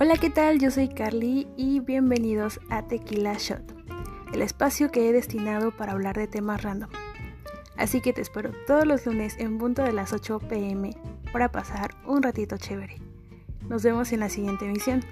Hola, ¿qué tal? Yo soy Carly y bienvenidos a Tequila Shot, el espacio que he destinado para hablar de temas random. Así que te espero todos los lunes en punto de las 8 pm para pasar un ratito chévere. Nos vemos en la siguiente emisión.